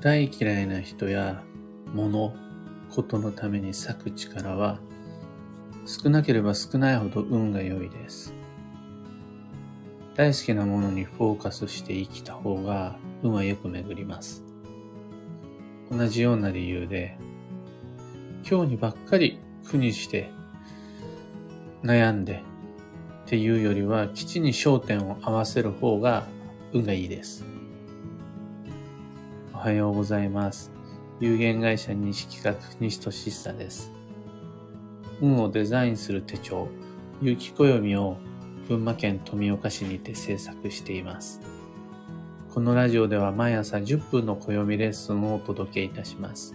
大嫌いな人や物、ことのために割く力は少なければ少ないほど運が良いです。大好きなものにフォーカスして生きた方が運はよく巡ります。同じような理由で、今日にばっかり苦にして悩んでっていうよりは基地に焦点を合わせる方が運がいいです。おはようございます。有限会社西企画西俊久です。運をデザインする手帳、有機暦を群馬県富岡市にて制作しています。このラジオでは毎朝10分の暦レッスンをお届けいたします。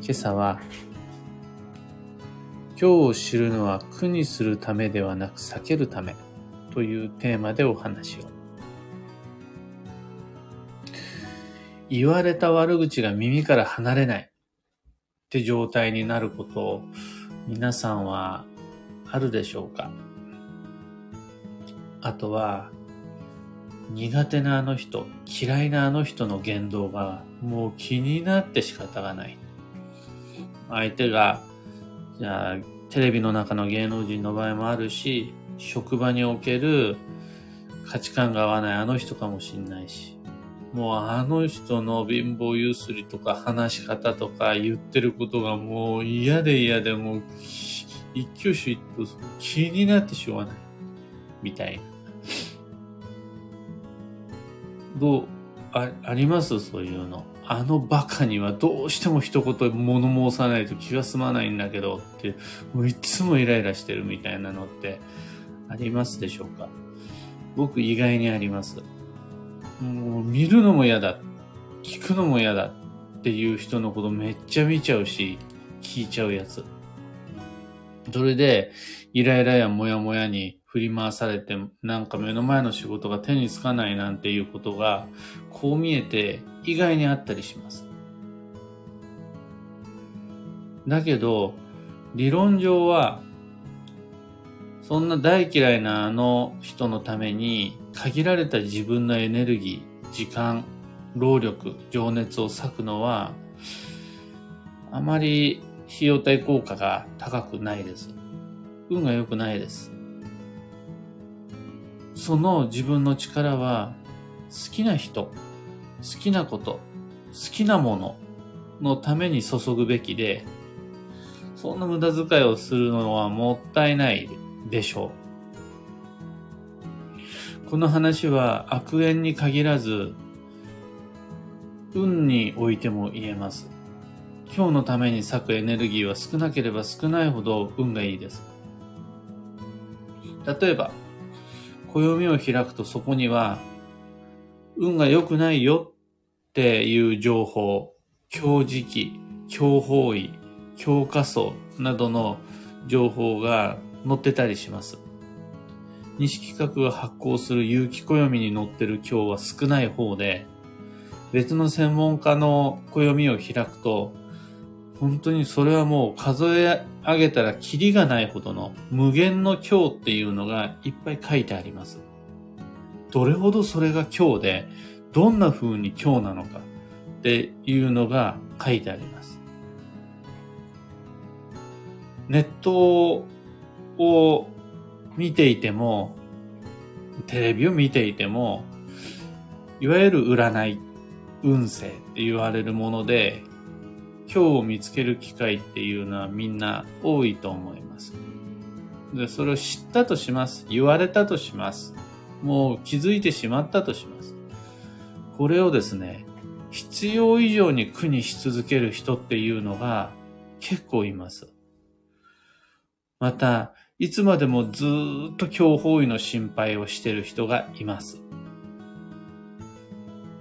今朝は、今日を知るのは苦にするためではなく避けるためというテーマでお話を。言われた悪口が耳から離れない。って状態になること皆さんはあるでしょうか？あとは、苦手なあの人、嫌いなあの人の言動がもう気になって仕方がない。相手が、じゃあ、テレビの中の芸能人の場合もあるし、職場における価値観が合わないあの人かもしんないし、もうあの人の貧乏ゆすりとか話し方とか言ってることがもう嫌で嫌でもう一挙手一投足気になってしょうがない。みたいな。どう、ああります？そういうの。あのバカにはどうしても一言物申さないと気が済まないんだけどって、もういつもイライラしてるみたいなのってありますでしょうか？僕意外にあります。もう見るのも嫌だ。聞くのも嫌だっていう人のことめっちゃ見ちゃうし、聞いちゃうやつ。それで、イライラやモヤモヤに振り回されて、なんか目の前の仕事が手につかないなんていうことが、こう見えて意外にあったりします。だけど、理論上は、そんな大嫌いなあの人のために限られた自分のエネルギー、時間、労力、情熱を割くのは、あまり費用対効果が高くないです。運が良くないです。その自分の力は好きな人、好きなこと、好きなもののために注ぐべきで、そんな無駄遣いをするのはもったいないでしょう。この話は悪縁に限らず、運においても言えます。今日のために割くエネルギーは少なければ少ないほど運がいいです。例えば、暦を開くとそこには、運が良くないよっていう情報、強磁気、強方位、強化層などの情報が載ってたりします。西企画が発行する有機暦に載ってる今日は少ない方で、別の専門家の暦を開くと、本当にそれはもう数え上げたらキリがないほどの無限の今日っていうのがいっぱい書いてあります。どれほどそれが今日で、どんな風に今日なのかっていうのが書いてあります。ネットを見ていても、テレビを見ていても、いわゆる占い、運勢って言われるもので、今日を見つける機会っていうのはみんな多いと思います。で、それを知ったとします。言われたとします。もう気づいてしまったとします。これをですね、必要以上に苦にし続ける人っていうのが結構います。また、いつまでもずっと強法医の心配をしている人がいます。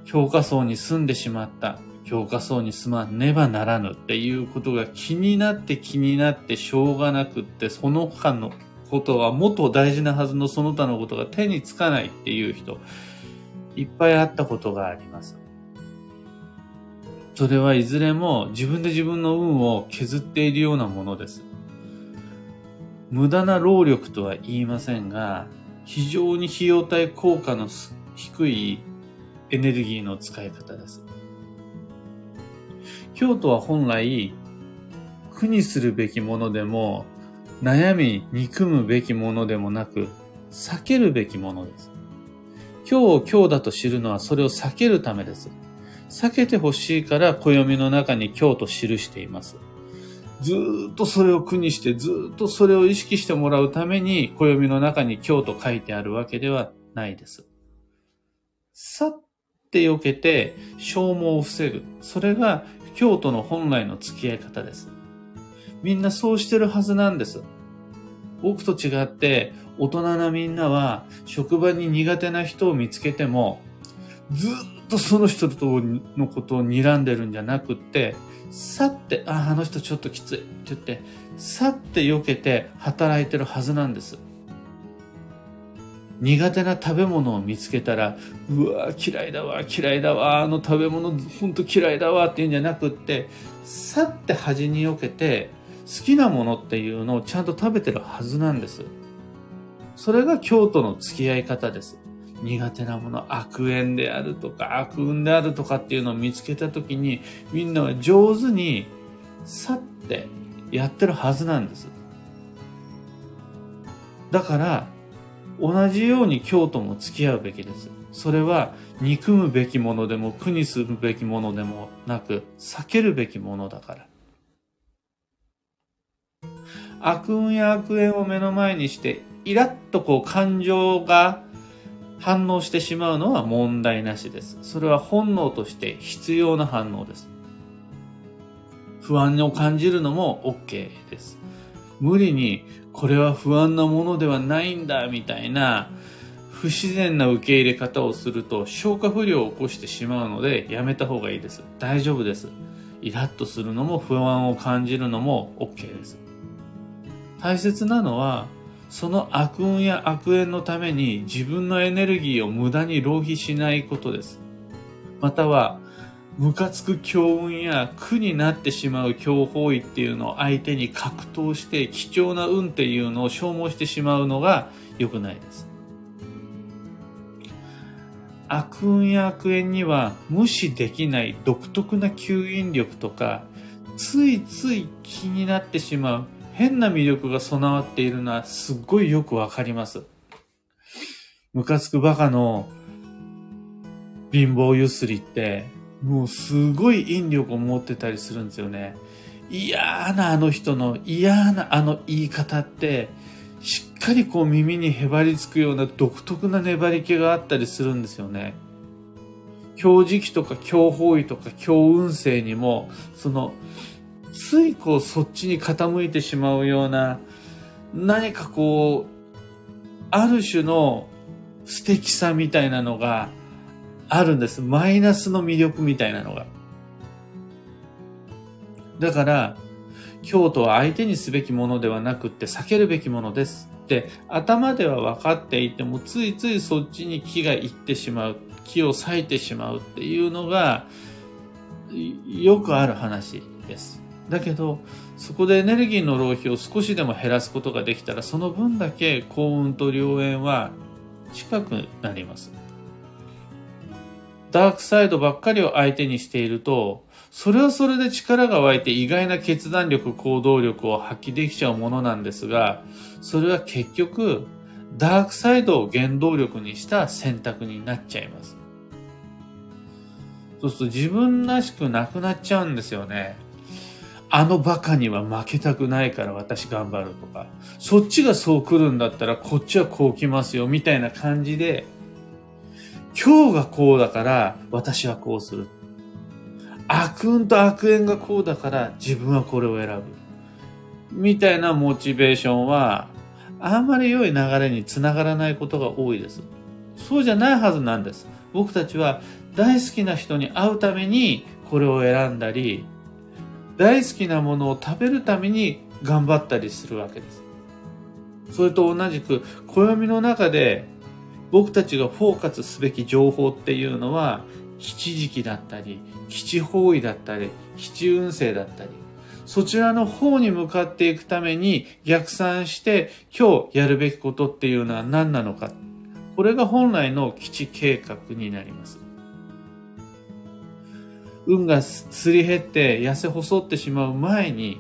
教科層に住んでしまった。教科層に住まねばならぬっていうことが気になって気になってしょうがなくって、その他のことはもっと大事なはずのその他のことが手につかないっていう人、いっぱいあったことがあります。それはいずれも自分で自分の運を削っているようなものです。無駄な労力とは言いませんが、非常に費用対効果の低いエネルギーの使い方です。京都は本来、苦にするべきものでも、悩み、憎むべきものでもなく、避けるべきものです。今日を今日だと知るのはそれを避けるためです。避けてほしいから暦の中に今日と記しています。ずっとそれを苦にして、ずっとそれを意識してもらうために、暦の中に今日と書いてあるわけではないです。さって避けて消耗を防ぐ。それが京都の本来の付き合い方です。みんなそうしてるはずなんです。僕と違って、大人なみんなは、職場に苦手な人を見つけても、ずっとその人とのことを睨んでるんじゃなくって、さって、あ、あの人ちょっときついって言って、さって避けて働いてるはずなんです。苦手な食べ物を見つけたら、うわ、嫌いだわ、嫌いだわ、あの食べ物ほんと嫌いだわっていうんじゃなくって、さって端に避けて、好きなものっていうのをちゃんと食べてるはずなんです。それが京都の付き合い方です。苦手なもの、悪縁であるとか、悪運であるとかっていうのを見つけたときに、みんなは上手に、去ってやってるはずなんです。だから、同じように京都も付き合うべきです。それは、憎むべきものでも苦にするべきものでもなく、避けるべきものだから。悪運や悪縁を目の前にして、イラッとこう感情が反応してしまうのは問題なしです。それは本能として必要な反応です。不安を感じるのも OK です。無理にこれは不安なものではないんだみたいな不自然な受け入れ方をすると消化不良を起こしてしまうのでやめた方がいいです。大丈夫です。イラッとするのも不安を感じるのも OK です。大切なのはその悪運や悪縁のために自分のエネルギーを無駄に浪費しないことです。または、ムカつく強運や苦になってしまう強法医っていうのを相手に格闘して貴重な運っていうのを消耗してしまうのが良くないです。悪運や悪縁には無視できない独特な吸引力とかついつい気になってしまう変な魅力が備わっているのはすっごいよくわかります。ムカつくバカの貧乏ゆすりって、もうすごい引力を持ってたりするんですよね。嫌なあの人の嫌なあの言い方って、しっかりこう耳にへばりつくような独特な粘り気があったりするんですよね。強磁気とか強方位とか強運勢にも、そのついこうそっちに傾いてしまうような何かこうある種の素敵さみたいなのがあるんです。マイナスの魅力みたいなのが。だから、京都は相手にすべきものではなくって避けるべきものですって頭では分かっていてもついついそっちに気がいってしまう。気を割いてしまうっていうのがよくある話です。だけどそこでエネルギーの浪費を少しでも減らすことができたらその分だけ幸運と良縁は近くなります。ダークサイドばっかりを相手にしているとそれはそれで力が湧いて意外な決断力行動力を発揮できちゃうものなんですがそれは結局ダークサイドを原動力にした選択になっちゃいます。そうすると自分らしくなくなっちゃうんですよね。あのバカには負けたくないから私頑張るとか、そっちがそう来るんだったらこっちはこう来ますよみたいな感じで、今日がこうだから私はこうする。悪運と悪縁がこうだから自分はこれを選ぶ。みたいなモチベーションは、あんまり良い流れにつながらないことが多いです。そうじゃないはずなんです。僕たちは大好きな人に会うためにこれを選んだり、大好きなものを食べるために頑張ったりするわけです。それと同じく暦の中で僕たちがフォーカスすべき情報っていうのは基地時期だったり基地方位だったり基地運勢だったり。そちらの方に向かっていくために逆算して今日やるべきことっていうのは何なのか。これが本来の基地計画になります。運がすり減って痩せ細ってしまう前に、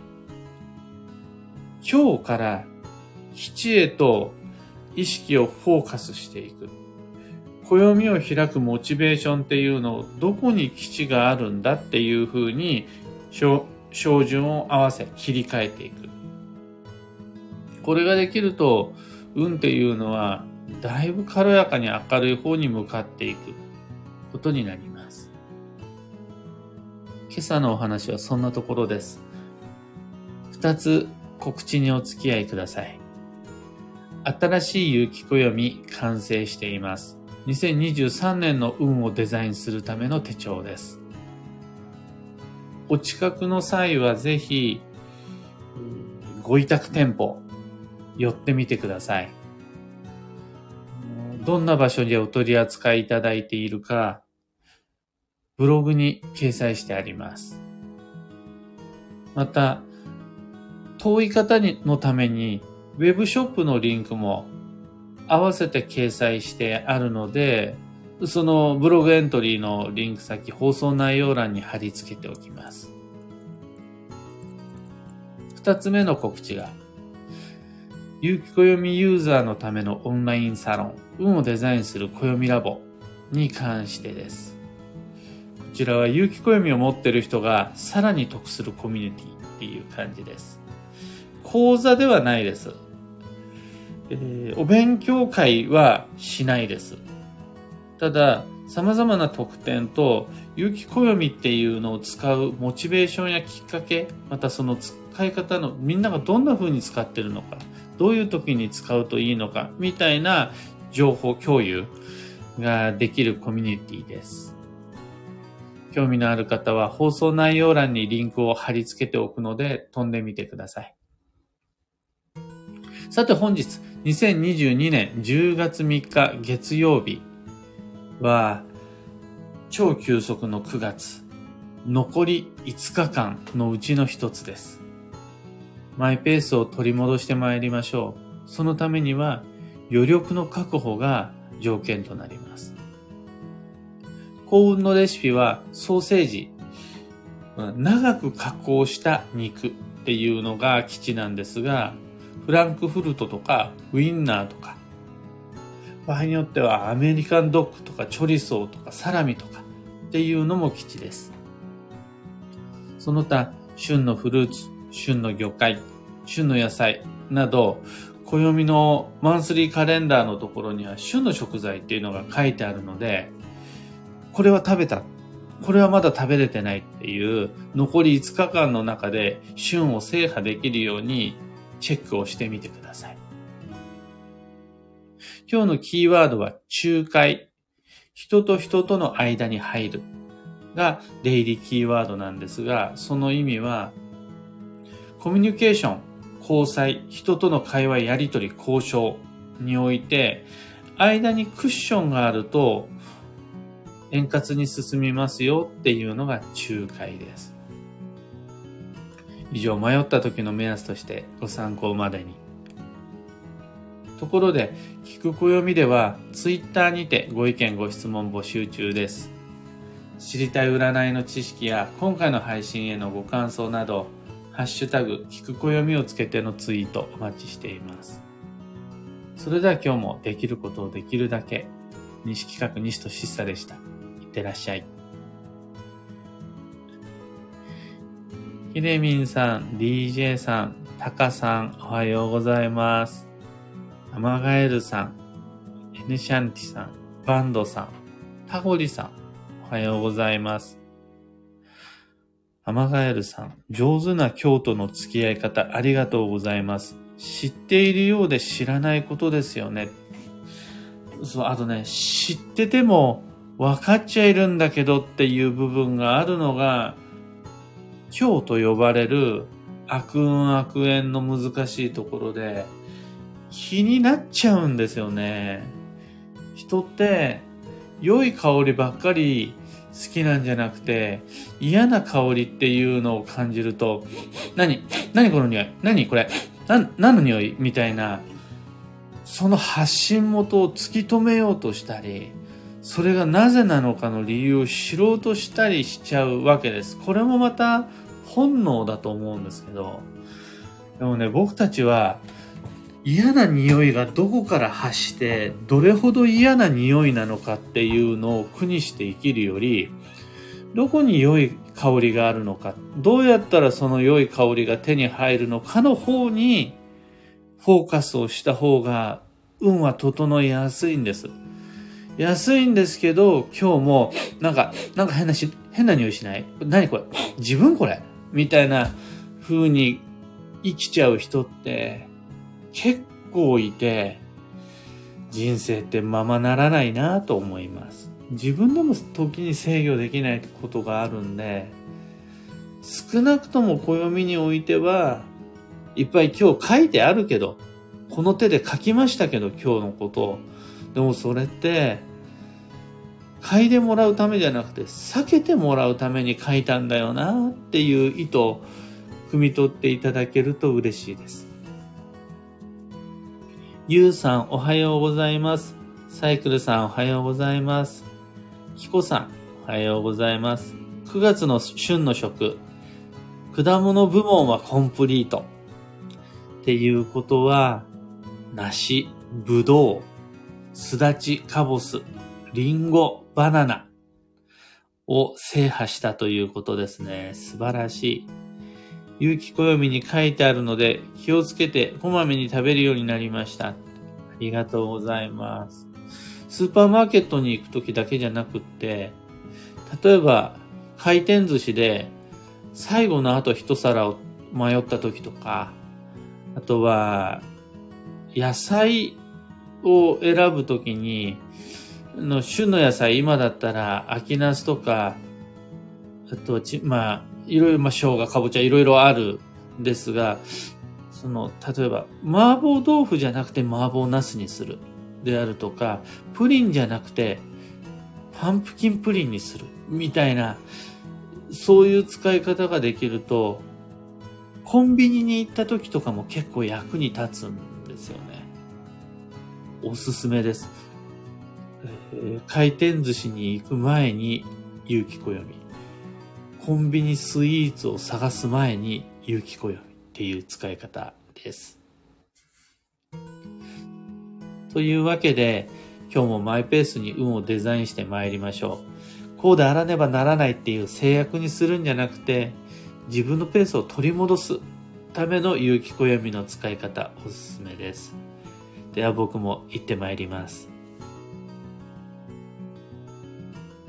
今日から基地へと意識をフォーカスしていく。暦を開くモチベーションっていうのをどこに基地があるんだっていうふうに照準を合わせ切り替えていく。これができると運っていうのはだいぶ軽やかに明るい方に向かっていくことになります。今朝のお話はそんなところです。二つ告知にお付き合いください。新しい雪暦完成しています。2023年の運をデザインするための手帳です。お近くの際はぜひ、ご委託店舗、寄ってみてください。どんな場所にお取り扱いいただいているか、ブログに掲載してあります。また、遠い方のために、ウェブショップのリンクも合わせて掲載してあるので、そのブログエントリーのリンク先、放送内容欄に貼り付けておきます。二つ目の告知が、有機暦ユーザーのためのオンラインサロン、運をデザインする暦ラボに関してです。こちらは有機暦を持ってる人がさらに得するコミュニティっていう感じです。講座ではないです。えー、お勉強会はしないです。ただ、様々な特典と、有機暦っていうのを使うモチベーションやきっかけ、またその使い方のみんながどんな風に使ってるのか、どういう時に使うといいのか、みたいな情報共有ができるコミュニティです。興味のある方は放送内容欄にリンクを貼り付けておくので飛んでみてください。さて本日、2022年10月3日月曜日は、超急速の9月、残り5日間のうちの一つです。マイペースを取り戻してまいりましょう。そのためには、余力の確保が条件となります。幸運のレシピはソーセージ、長く加工した肉っていうのが基地なんですが、フランクフルトとかウインナーとか、場合によってはアメリカンドッグとかチョリソーとかサラミとかっていうのも基地です。その他、旬のフルーツ、旬の魚介、旬の野菜など、暦のマンスリーカレンダーのところには旬の食材っていうのが書いてあるので、これは食べた。これはまだ食べれてないっていう残り5日間の中で旬を制覇できるようにチェックをしてみてください。今日のキーワードは仲介。人と人との間に入るが出入りキーワードなんですが、その意味はコミュニケーション、交際、人との会話、やりとり、交渉において、間にクッションがあると円滑に進みますよっていうのが仲介です。以上迷った時の目安としてご参考までに。ところで、聞く暦では Twitter にてご意見ご質問募集中です。知りたい占いの知識や今回の配信へのご感想など、ハッシュタグ、聞く暦をつけてのツイートお待ちしています。それでは今日もできることをできるだけ、西企画西としっさでした。いってらっしゃい。ひでみんさん、DJ さん、たかさん、おはようございます。アマガエルさん、エヌシャンティさん、バンドさん、タゴリさん、おはようございます。アマガエルさん、上手な京都の付き合い方ありがとうございます。知っているようで知らないことですよね。そう、あとね、知ってても分かっちゃいるんだけどっていう部分があるのが、今日と呼ばれる悪運悪縁の難しいところで気になっちゃうんですよね。人って良い香りばっかり好きなんじゃなくて嫌な香りっていうのを感じると何何この匂い何これな何の匂いみたいなその発信元を突き止めようとしたりそれがなぜなのかの理由を知ろうとしたりしちゃうわけです。これもまた本能だと思うんですけど、でもね、僕たちは嫌な匂いがどこから発してどれほど嫌な匂いなのかっていうのを苦にして生きるよりどこに良い香りがあるのかどうやったらその良い香りが手に入るのかの方にフォーカスをした方が運は整いやすいんです安いんですけど今日もなんかなんか変なし変な匂いしない？何これ？自分これ？みたいな風に生きちゃう人って結構いて、人生ってままならないなと思います。自分でも時に制御できないことがあるんで、少なくとも暦においては、いっぱい今日書いてあるけど、この手で書きましたけど今日のことを。でもそれって、嗅いでもらうためじゃなくて、避けてもらうために書いたんだよなっていう意図を汲み取っていただけると嬉しいです。ゆうさんおはようございます。サイクルさんおはようございます。キコさんおはようございます。9月の旬の食、果物部門はコンプリート。っていうことは、梨、ぶどう、すだち、かぼす、りんご、バナナを制覇したということですね。素晴らしい。有機暦に書いてあるので気をつけてこまめに食べるようになりました。ありがとうございます。スーパーマーケットに行くときだけじゃなくって、例えば回転寿司で最後の後一皿を迷ったときとか、あとは野菜を選ぶときに、の旬の野菜今だったら秋ナスとか、あとち、まあ、いろいろ、まあ、生姜、かぼちゃ、いろいろあるんですが、その、例えば、麻婆豆腐じゃなくて麻婆茄子にする。であるとか、プリンじゃなくて、パンプキンプリンにする。みたいな、そういう使い方ができると、コンビニに行った時とかも結構役に立つんですよね。おすすめです。えー、回転寿司に行く前に、有機暦。コンビニスイーツを探す前に有機暦っていう使い方です。というわけで、今日もマイペースに運をデザインして参りましょう。こうであらねばならないっていう制約にするんじゃなくて、自分のペースを取り戻すための有機暦の使い方おすすめです。では僕も行ってまいります。